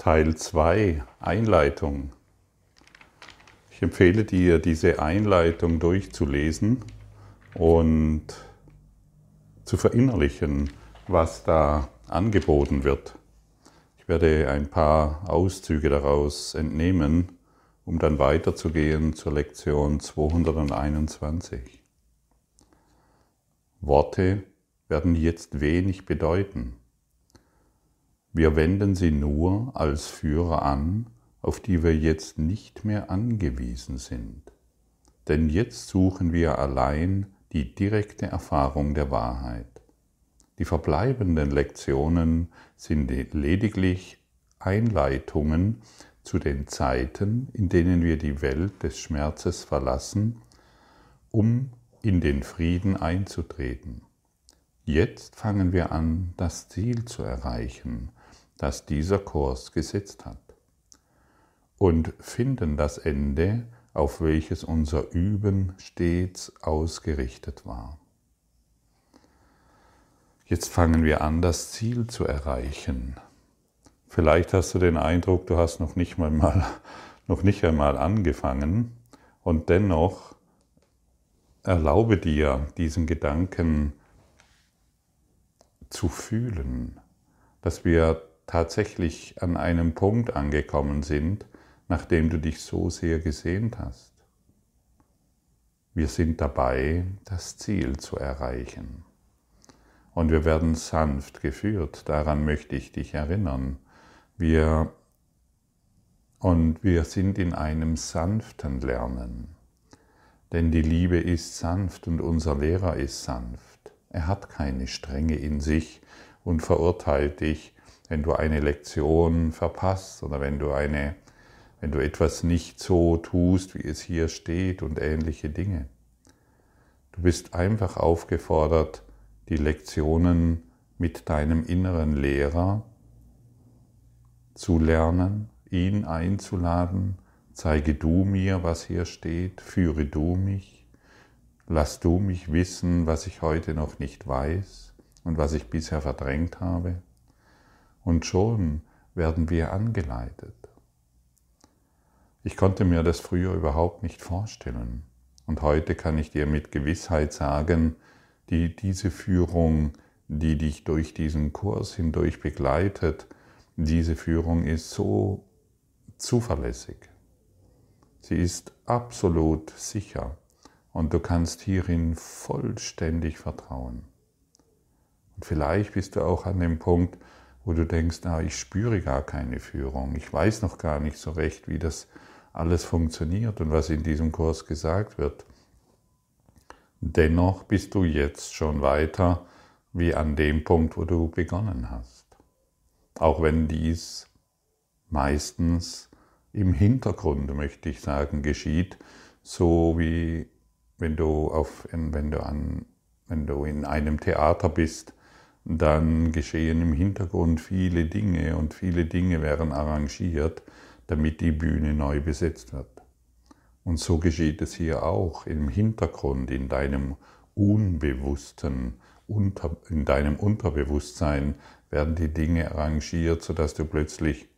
Teil 2 Einleitung. Ich empfehle dir, diese Einleitung durchzulesen und zu verinnerlichen, was da angeboten wird. Ich werde ein paar Auszüge daraus entnehmen, um dann weiterzugehen zur Lektion 221. Worte werden jetzt wenig bedeuten. Wir wenden sie nur als Führer an, auf die wir jetzt nicht mehr angewiesen sind. Denn jetzt suchen wir allein die direkte Erfahrung der Wahrheit. Die verbleibenden Lektionen sind lediglich Einleitungen zu den Zeiten, in denen wir die Welt des Schmerzes verlassen, um in den Frieden einzutreten. Jetzt fangen wir an, das Ziel zu erreichen, das dieser Kurs gesetzt hat, und finden das Ende, auf welches unser Üben stets ausgerichtet war. Jetzt fangen wir an, das Ziel zu erreichen. Vielleicht hast du den Eindruck, du hast noch nicht mal, mal noch nicht einmal angefangen und dennoch erlaube dir, diesen Gedanken zu fühlen, dass wir tatsächlich an einem Punkt angekommen sind, nachdem du dich so sehr gesehnt hast. Wir sind dabei, das Ziel zu erreichen. Und wir werden sanft geführt, daran möchte ich dich erinnern. Wir und wir sind in einem sanften Lernen. Denn die Liebe ist sanft und unser Lehrer ist sanft. Er hat keine Strenge in sich und verurteilt dich, wenn du eine Lektion verpasst oder wenn du eine wenn du etwas nicht so tust, wie es hier steht und ähnliche Dinge. Du bist einfach aufgefordert, die Lektionen mit deinem inneren Lehrer zu lernen, ihn einzuladen, zeige du mir, was hier steht, führe du mich, lass du mich wissen, was ich heute noch nicht weiß und was ich bisher verdrängt habe. Und schon werden wir angeleitet. Ich konnte mir das früher überhaupt nicht vorstellen. Und heute kann ich dir mit Gewissheit sagen, die, diese Führung, die dich durch diesen Kurs hindurch begleitet, diese Führung ist so zuverlässig. Sie ist absolut sicher und du kannst hierin vollständig vertrauen. Und vielleicht bist du auch an dem Punkt, wo du denkst, ah, ich spüre gar keine Führung, ich weiß noch gar nicht so recht, wie das alles funktioniert und was in diesem Kurs gesagt wird. Dennoch bist du jetzt schon weiter wie an dem Punkt, wo du begonnen hast. Auch wenn dies meistens im Hintergrund, möchte ich sagen, geschieht, so wie wenn du, auf, wenn du, an, wenn du in einem Theater bist, dann geschehen im Hintergrund viele Dinge und viele Dinge werden arrangiert, damit die Bühne neu besetzt wird. Und so geschieht es hier auch im Hintergrund, in deinem Unbewussten, in deinem Unterbewusstsein werden die Dinge arrangiert, sodass du plötzlich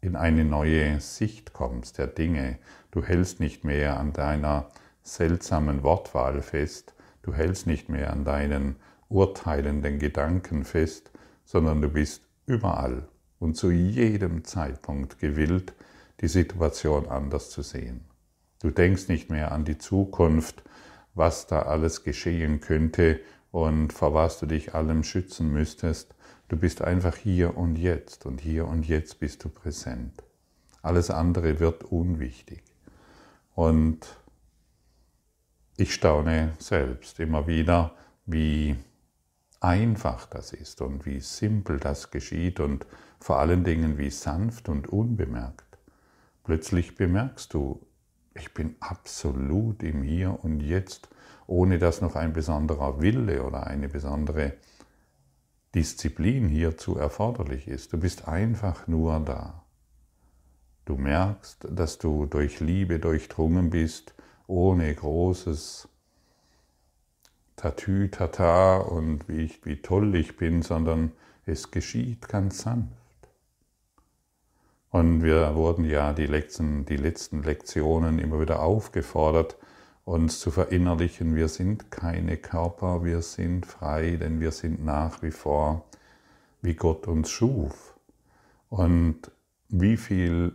in eine neue Sicht kommst der Dinge. Du hältst nicht mehr an deiner seltsamen Wortwahl fest, du hältst nicht mehr an deinen urteilenden Gedanken fest, sondern du bist überall und zu jedem Zeitpunkt gewillt, die Situation anders zu sehen. Du denkst nicht mehr an die Zukunft, was da alles geschehen könnte und vor was du dich allem schützen müsstest. Du bist einfach hier und jetzt und hier und jetzt bist du präsent. Alles andere wird unwichtig. Und ich staune selbst immer wieder, wie einfach das ist und wie simpel das geschieht und vor allen Dingen wie sanft und unbemerkt. Plötzlich bemerkst du, ich bin absolut im Hier und Jetzt, ohne dass noch ein besonderer Wille oder eine besondere Disziplin hierzu erforderlich ist. Du bist einfach nur da. Du merkst, dass du durch Liebe durchdrungen bist, ohne großes Tatü-Tata und wie, ich, wie toll ich bin, sondern es geschieht ganz sanft. Und wir wurden ja die letzten, die letzten Lektionen immer wieder aufgefordert, uns zu verinnerlichen, wir sind keine Körper, wir sind frei, denn wir sind nach wie vor, wie Gott uns schuf. Und wie viel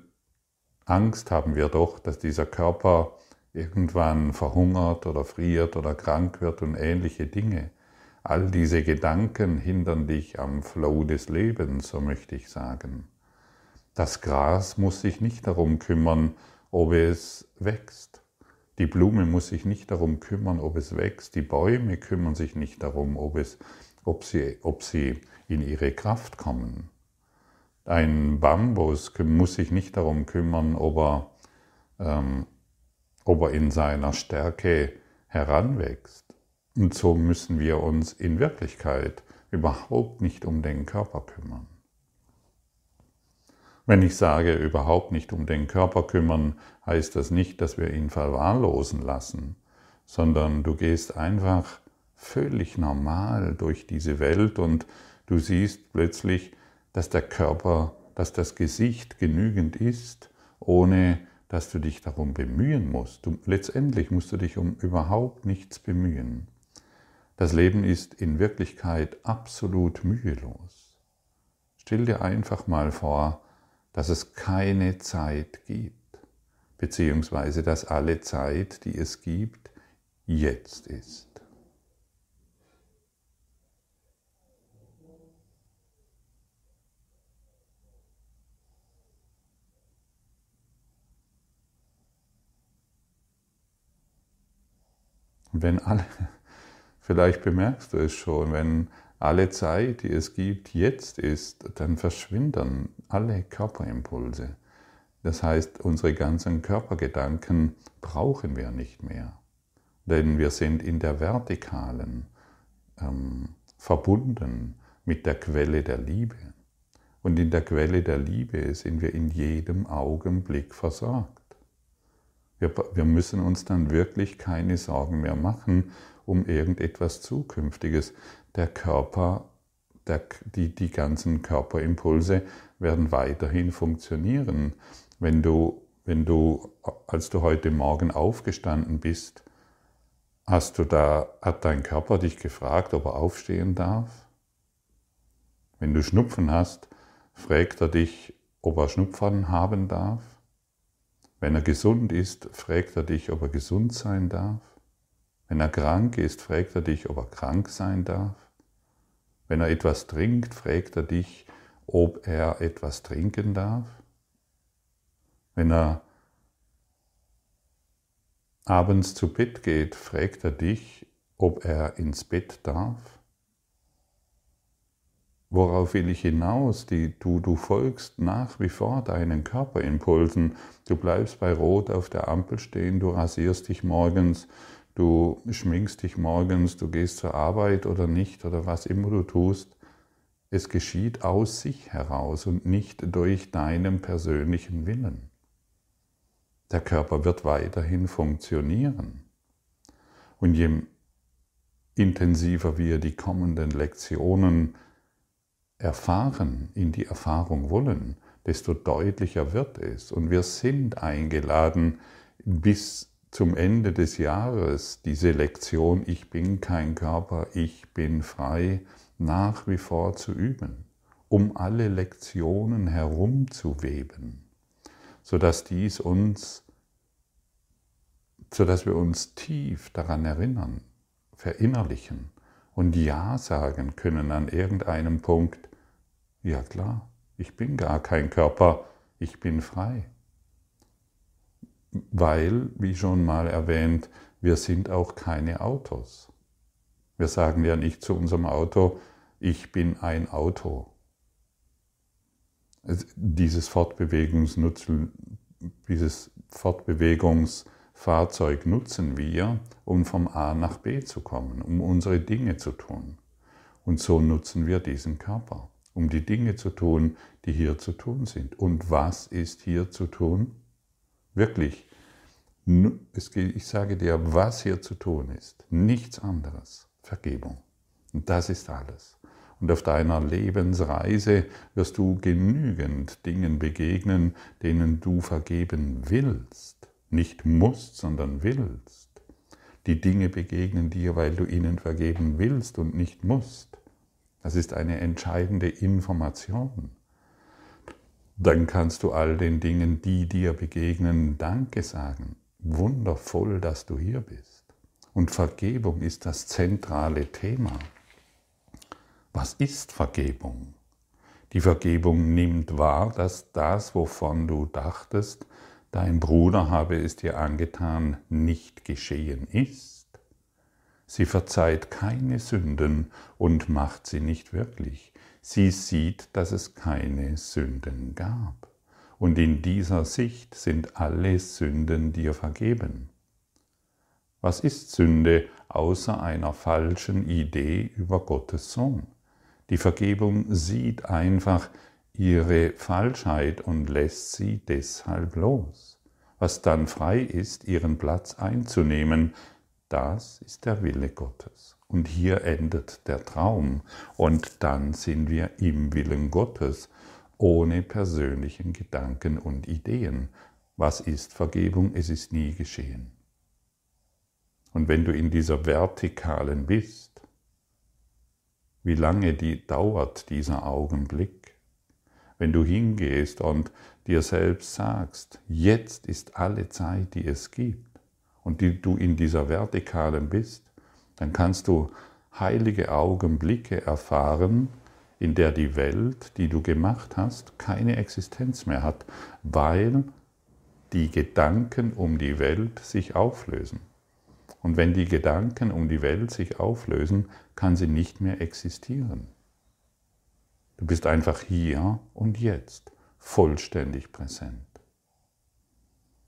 Angst haben wir doch, dass dieser Körper irgendwann verhungert oder friert oder krank wird und ähnliche Dinge. All diese Gedanken hindern dich am Flow des Lebens, so möchte ich sagen. Das Gras muss sich nicht darum kümmern, ob es wächst. Die Blume muss sich nicht darum kümmern, ob es wächst. Die Bäume kümmern sich nicht darum, ob, es, ob, sie, ob sie in ihre Kraft kommen. Ein Bambus muss sich nicht darum kümmern, ob er, ähm, ob er in seiner Stärke heranwächst. Und so müssen wir uns in Wirklichkeit überhaupt nicht um den Körper kümmern. Wenn ich sage, überhaupt nicht um den Körper kümmern, heißt das nicht, dass wir ihn verwahrlosen lassen, sondern du gehst einfach völlig normal durch diese Welt und du siehst plötzlich, dass der Körper, dass das Gesicht genügend ist, ohne dass du dich darum bemühen musst. Du, letztendlich musst du dich um überhaupt nichts bemühen. Das Leben ist in Wirklichkeit absolut mühelos. Stell dir einfach mal vor, dass es keine Zeit gibt, beziehungsweise dass alle Zeit, die es gibt, jetzt ist. Wenn alle, vielleicht bemerkst du es schon, wenn alle Zeit, die es gibt, jetzt ist, dann verschwinden alle Körperimpulse. Das heißt, unsere ganzen Körpergedanken brauchen wir nicht mehr, denn wir sind in der Vertikalen ähm, verbunden mit der Quelle der Liebe. Und in der Quelle der Liebe sind wir in jedem Augenblick versorgt. Wir, wir müssen uns dann wirklich keine Sorgen mehr machen um irgendetwas Zukünftiges der Körper, der, die, die ganzen Körperimpulse werden weiterhin funktionieren. Wenn du, wenn du, als du heute Morgen aufgestanden bist, hast du da, hat dein Körper dich gefragt, ob er aufstehen darf? Wenn du Schnupfen hast, fragt er dich, ob er Schnupfen haben darf? Wenn er gesund ist, fragt er dich, ob er gesund sein darf? Wenn er krank ist, fragt er dich, ob er krank sein darf. Wenn er etwas trinkt, fragt er dich, ob er etwas trinken darf. Wenn er abends zu Bett geht, fragt er dich, ob er ins Bett darf. Worauf will ich hinaus? Die, du, du folgst nach wie vor deinen Körperimpulsen. Du bleibst bei Rot auf der Ampel stehen, du rasierst dich morgens, du schminkst dich morgens, du gehst zur Arbeit oder nicht oder was immer du tust, es geschieht aus sich heraus und nicht durch deinen persönlichen Willen. Der Körper wird weiterhin funktionieren. Und je intensiver wir die kommenden Lektionen erfahren, in die Erfahrung wollen, desto deutlicher wird es. Und wir sind eingeladen, bis zum Ende des Jahres diese Lektion Ich bin kein Körper, ich bin frei nach wie vor zu üben, um alle Lektionen herumzuweben, sodass dies uns, sodass wir uns tief daran erinnern, verinnerlichen und Ja sagen können an irgendeinem Punkt, ja klar, ich bin gar kein Körper, ich bin frei weil, wie schon mal erwähnt, wir sind auch keine Autos. Wir sagen ja nicht zu unserem Auto, ich bin ein Auto. Dieses, Fortbewegungsnutzen, dieses Fortbewegungsfahrzeug nutzen wir, um vom A nach B zu kommen, um unsere Dinge zu tun. Und so nutzen wir diesen Körper, um die Dinge zu tun, die hier zu tun sind. Und was ist hier zu tun? Wirklich, ich sage dir, was hier zu tun ist. Nichts anderes. Vergebung. Und das ist alles. Und auf deiner Lebensreise wirst du genügend Dingen begegnen, denen du vergeben willst. Nicht musst, sondern willst. Die Dinge begegnen dir, weil du ihnen vergeben willst und nicht musst. Das ist eine entscheidende Information. Dann kannst du all den Dingen, die dir begegnen, Danke sagen. Wundervoll, dass du hier bist. Und Vergebung ist das zentrale Thema. Was ist Vergebung? Die Vergebung nimmt wahr, dass das, wovon du dachtest, dein Bruder habe es dir angetan, nicht geschehen ist. Sie verzeiht keine Sünden und macht sie nicht wirklich. Sie sieht, dass es keine Sünden gab. Und in dieser Sicht sind alle Sünden dir vergeben. Was ist Sünde außer einer falschen Idee über Gottes Sohn? Die Vergebung sieht einfach ihre Falschheit und lässt sie deshalb los. Was dann frei ist, ihren Platz einzunehmen, das ist der Wille Gottes. Und hier endet der Traum und dann sind wir im Willen Gottes, ohne persönlichen Gedanken und Ideen. Was ist Vergebung? Es ist nie geschehen. Und wenn du in dieser Vertikalen bist, wie lange die dauert dieser Augenblick? Wenn du hingehst und dir selbst sagst, jetzt ist alle Zeit, die es gibt, und die du in dieser Vertikalen bist, dann kannst du heilige Augenblicke erfahren, in der die Welt, die du gemacht hast, keine Existenz mehr hat, weil die Gedanken um die Welt sich auflösen. Und wenn die Gedanken um die Welt sich auflösen, kann sie nicht mehr existieren. Du bist einfach hier und jetzt vollständig präsent.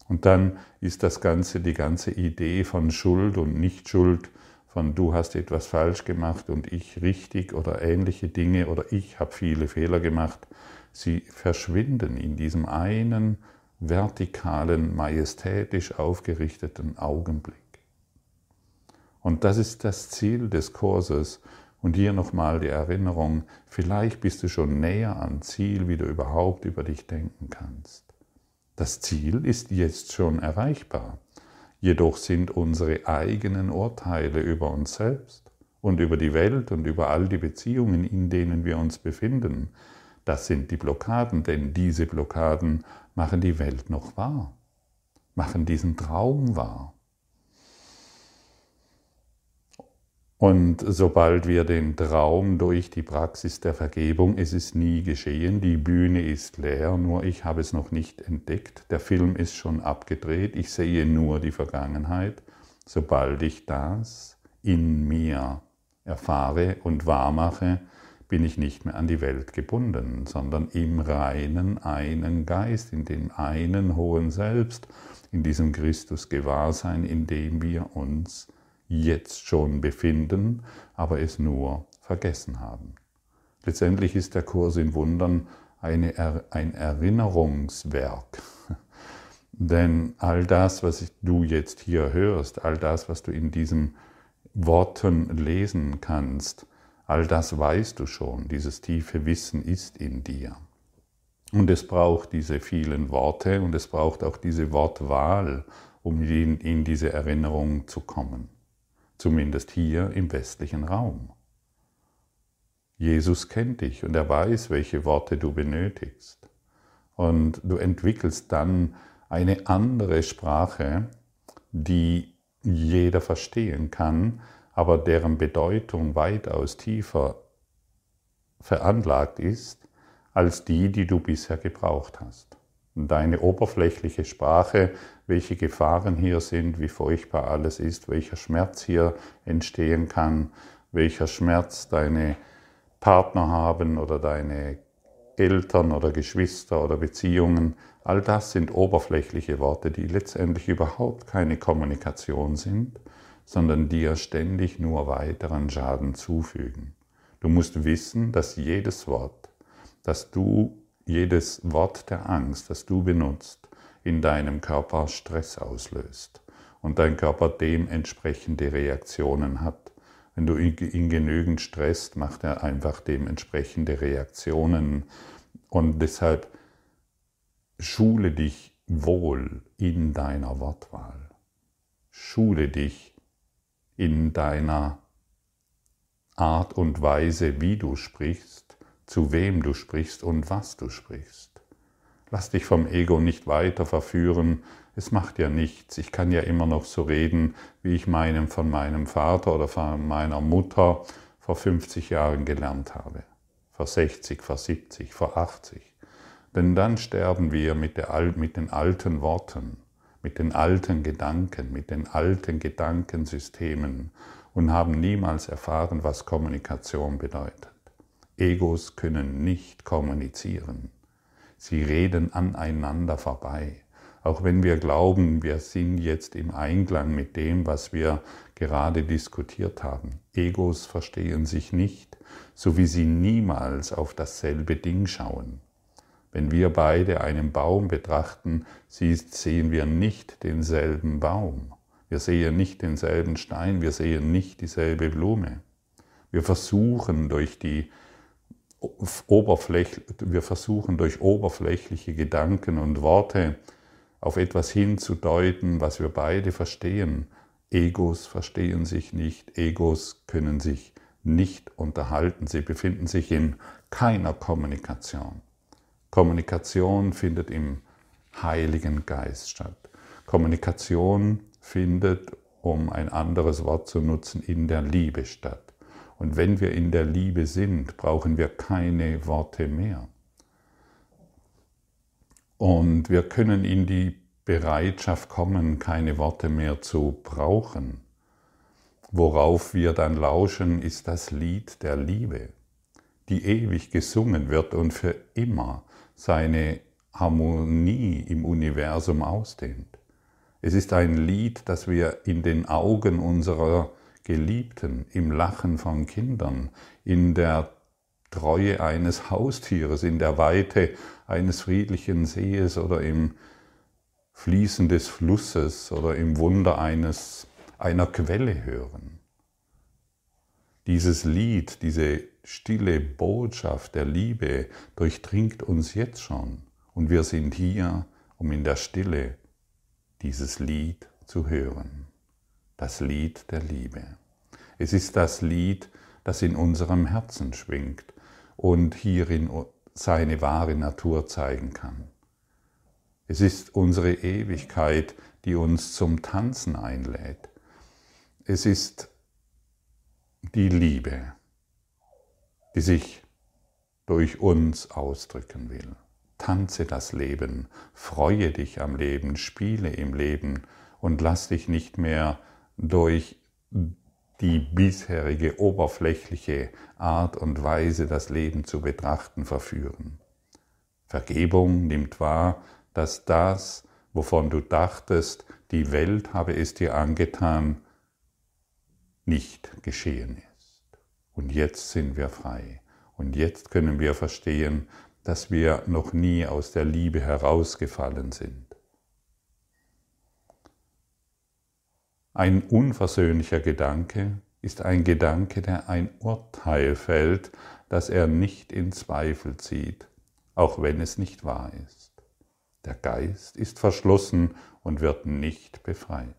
Und dann ist das Ganze, die ganze Idee von Schuld und Nichtschuld, von du hast etwas falsch gemacht und ich richtig oder ähnliche Dinge oder ich habe viele Fehler gemacht, sie verschwinden in diesem einen vertikalen, majestätisch aufgerichteten Augenblick. Und das ist das Ziel des Kurses. Und hier nochmal die Erinnerung, vielleicht bist du schon näher am Ziel, wie du überhaupt über dich denken kannst. Das Ziel ist jetzt schon erreichbar. Jedoch sind unsere eigenen Urteile über uns selbst und über die Welt und über all die Beziehungen, in denen wir uns befinden, das sind die Blockaden, denn diese Blockaden machen die Welt noch wahr, machen diesen Traum wahr. Und sobald wir den Traum durch die Praxis der Vergebung, es ist nie geschehen, die Bühne ist leer, nur ich habe es noch nicht entdeckt, der Film ist schon abgedreht, ich sehe nur die Vergangenheit, sobald ich das in mir erfahre und wahrmache, bin ich nicht mehr an die Welt gebunden, sondern im reinen einen Geist, in dem einen hohen Selbst, in diesem Christus-Gewahrsein, in dem wir uns jetzt schon befinden, aber es nur vergessen haben. Letztendlich ist der Kurs in Wundern eine, ein Erinnerungswerk. Denn all das, was du jetzt hier hörst, all das, was du in diesen Worten lesen kannst, all das weißt du schon, dieses tiefe Wissen ist in dir. Und es braucht diese vielen Worte und es braucht auch diese Wortwahl, um in, in diese Erinnerung zu kommen zumindest hier im westlichen Raum. Jesus kennt dich und er weiß, welche Worte du benötigst. Und du entwickelst dann eine andere Sprache, die jeder verstehen kann, aber deren Bedeutung weitaus tiefer veranlagt ist als die, die du bisher gebraucht hast. Deine oberflächliche Sprache, welche Gefahren hier sind, wie furchtbar alles ist, welcher Schmerz hier entstehen kann, welcher Schmerz deine Partner haben oder deine Eltern oder Geschwister oder Beziehungen, all das sind oberflächliche Worte, die letztendlich überhaupt keine Kommunikation sind, sondern dir ständig nur weiteren Schaden zufügen. Du musst wissen, dass jedes Wort, das du jedes Wort der Angst, das du benutzt, in deinem Körper Stress auslöst und dein Körper dementsprechende Reaktionen hat, Wenn du ihn genügend stresst, macht er einfach dementsprechende Reaktionen. Und deshalb schule dich wohl in deiner Wortwahl. Schule dich in deiner Art und Weise, wie du sprichst, zu wem du sprichst und was du sprichst. Lass dich vom Ego nicht weiter verführen, es macht ja nichts. Ich kann ja immer noch so reden, wie ich meinem von meinem Vater oder von meiner Mutter vor 50 Jahren gelernt habe. Vor 60, vor 70, vor 80. Denn dann sterben wir mit, der, mit den alten Worten, mit den alten Gedanken, mit den alten Gedankensystemen und haben niemals erfahren, was Kommunikation bedeutet. Egos können nicht kommunizieren. Sie reden aneinander vorbei. Auch wenn wir glauben, wir sind jetzt im Einklang mit dem, was wir gerade diskutiert haben. Egos verstehen sich nicht, so wie sie niemals auf dasselbe Ding schauen. Wenn wir beide einen Baum betrachten, sehen wir nicht denselben Baum. Wir sehen nicht denselben Stein, wir sehen nicht dieselbe Blume. Wir versuchen durch die Oberfläch, wir versuchen durch oberflächliche Gedanken und Worte auf etwas hinzudeuten, was wir beide verstehen. Egos verstehen sich nicht, Egos können sich nicht unterhalten, sie befinden sich in keiner Kommunikation. Kommunikation findet im Heiligen Geist statt. Kommunikation findet, um ein anderes Wort zu nutzen, in der Liebe statt. Und wenn wir in der Liebe sind, brauchen wir keine Worte mehr. Und wir können in die Bereitschaft kommen, keine Worte mehr zu brauchen. Worauf wir dann lauschen, ist das Lied der Liebe, die ewig gesungen wird und für immer seine Harmonie im Universum ausdehnt. Es ist ein Lied, das wir in den Augen unserer Geliebten, im Lachen von Kindern, in der Treue eines Haustieres, in der Weite eines friedlichen Sees oder im Fließen des Flusses oder im Wunder eines, einer Quelle hören. Dieses Lied, diese stille Botschaft der Liebe durchdringt uns jetzt schon und wir sind hier, um in der Stille dieses Lied zu hören. Das Lied der Liebe. Es ist das Lied, das in unserem Herzen schwingt und hierin seine wahre Natur zeigen kann. Es ist unsere Ewigkeit, die uns zum Tanzen einlädt. Es ist die Liebe, die sich durch uns ausdrücken will. Tanze das Leben, freue dich am Leben, spiele im Leben und lass dich nicht mehr durch die bisherige oberflächliche Art und Weise, das Leben zu betrachten, verführen. Vergebung nimmt wahr, dass das, wovon du dachtest, die Welt habe es dir angetan, nicht geschehen ist. Und jetzt sind wir frei. Und jetzt können wir verstehen, dass wir noch nie aus der Liebe herausgefallen sind. Ein unversöhnlicher Gedanke ist ein Gedanke, der ein Urteil fällt, das er nicht in Zweifel zieht, auch wenn es nicht wahr ist. Der Geist ist verschlossen und wird nicht befreit.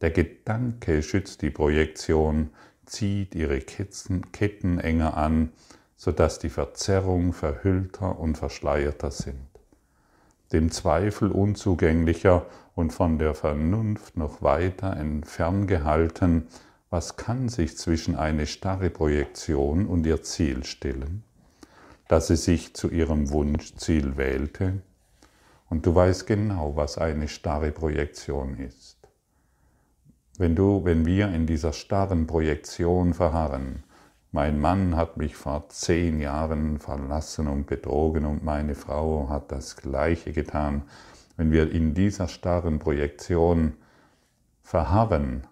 Der Gedanke schützt die Projektion, zieht ihre Ketten enger an, sodass die Verzerrung verhüllter und verschleierter sind dem Zweifel unzugänglicher und von der Vernunft noch weiter entfernt gehalten, was kann sich zwischen eine starre Projektion und ihr Ziel stellen, dass sie sich zu ihrem Wunschziel wählte? Und du weißt genau, was eine starre Projektion ist. Wenn du, wenn wir in dieser starren Projektion verharren, mein Mann hat mich vor zehn Jahren verlassen und betrogen und meine Frau hat das Gleiche getan. Wenn wir in dieser starren Projektion verharren,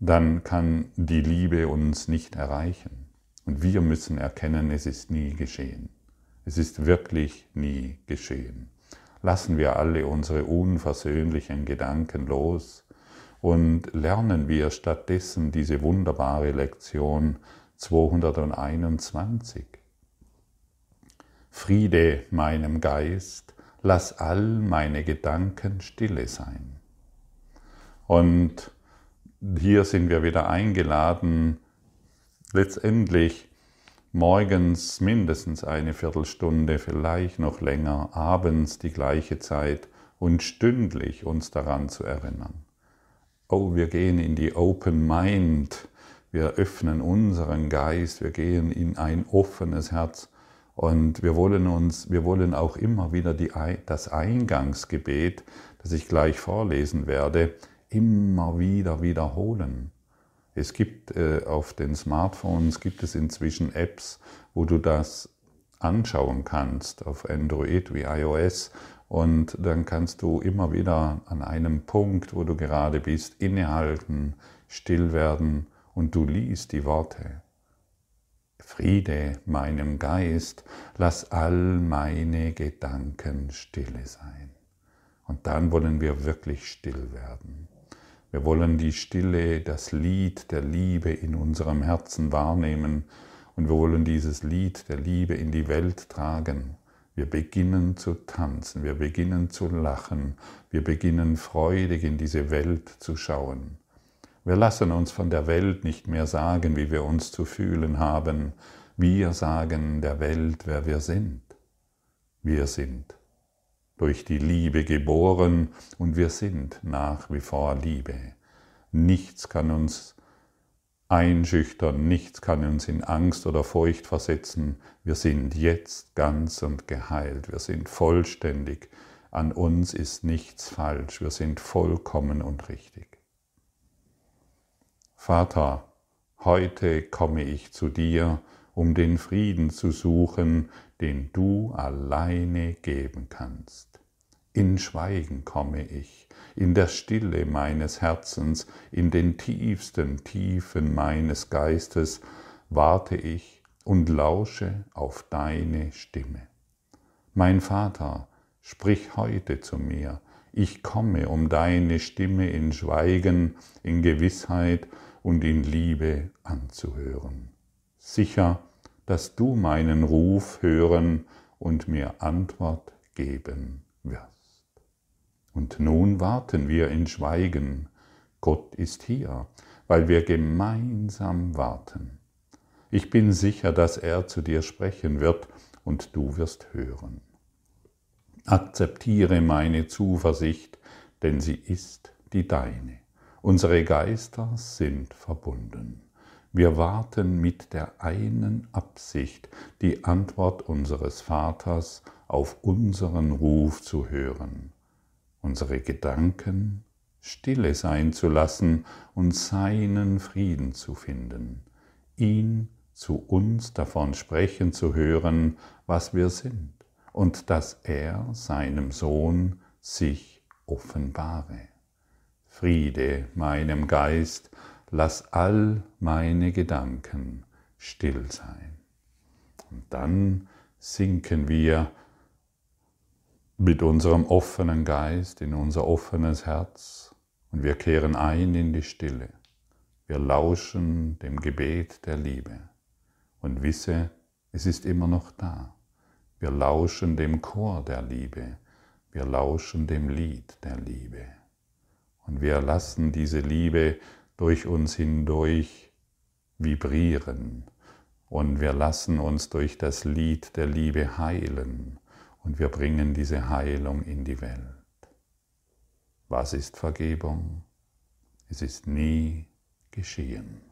dann kann die Liebe uns nicht erreichen. Und wir müssen erkennen, es ist nie geschehen. Es ist wirklich nie geschehen. Lassen wir alle unsere unversöhnlichen Gedanken los und lernen wir stattdessen diese wunderbare Lektion 221. Friede meinem Geist, lass all meine Gedanken stille sein. Und hier sind wir wieder eingeladen, letztendlich morgens mindestens eine Viertelstunde, vielleicht noch länger, abends die gleiche Zeit und stündlich uns daran zu erinnern. Oh, wir gehen in die Open Mind, wir öffnen unseren Geist, wir gehen in ein offenes Herz und wir wollen uns, wir wollen auch immer wieder die, das Eingangsgebet, das ich gleich vorlesen werde, immer wieder wiederholen. Es gibt äh, auf den Smartphones gibt es inzwischen Apps, wo du das anschauen kannst auf Android wie iOS und dann kannst du immer wieder an einem Punkt, wo du gerade bist, innehalten, still werden und du liest die Worte. Friede meinem Geist, lass all meine Gedanken stille sein. Und dann wollen wir wirklich still werden. Wir wollen die Stille, das Lied der Liebe in unserem Herzen wahrnehmen und wir wollen dieses Lied der Liebe in die Welt tragen. Wir beginnen zu tanzen, wir beginnen zu lachen, wir beginnen freudig in diese Welt zu schauen. Wir lassen uns von der Welt nicht mehr sagen, wie wir uns zu fühlen haben. Wir sagen der Welt, wer wir sind. Wir sind durch die Liebe geboren und wir sind nach wie vor Liebe. Nichts kann uns einschüchtern, nichts kann uns in Angst oder Furcht versetzen. Wir sind jetzt ganz und geheilt, wir sind vollständig. An uns ist nichts falsch, wir sind vollkommen und richtig. Vater, heute komme ich zu dir, um den Frieden zu suchen, den du alleine geben kannst. In Schweigen komme ich, in der Stille meines Herzens, in den tiefsten Tiefen meines Geistes warte ich und lausche auf deine Stimme. Mein Vater, sprich heute zu mir, ich komme, um deine Stimme in Schweigen, in Gewissheit und in Liebe anzuhören. Sicher, dass du meinen Ruf hören und mir Antwort geben wirst. Und nun warten wir in Schweigen. Gott ist hier, weil wir gemeinsam warten. Ich bin sicher, dass er zu dir sprechen wird und du wirst hören. Akzeptiere meine Zuversicht, denn sie ist die deine. Unsere Geister sind verbunden. Wir warten mit der einen Absicht, die Antwort unseres Vaters auf unseren Ruf zu hören unsere Gedanken stille sein zu lassen und seinen Frieden zu finden, ihn zu uns davon sprechen zu hören, was wir sind, und dass er seinem Sohn sich offenbare. Friede meinem Geist, lass all meine Gedanken still sein. Und dann sinken wir mit unserem offenen Geist in unser offenes Herz und wir kehren ein in die Stille. Wir lauschen dem Gebet der Liebe und wisse, es ist immer noch da. Wir lauschen dem Chor der Liebe. Wir lauschen dem Lied der Liebe. Und wir lassen diese Liebe durch uns hindurch vibrieren. Und wir lassen uns durch das Lied der Liebe heilen und wir bringen diese Heilung in die Welt. Was ist Vergebung? Es ist nie geschehen.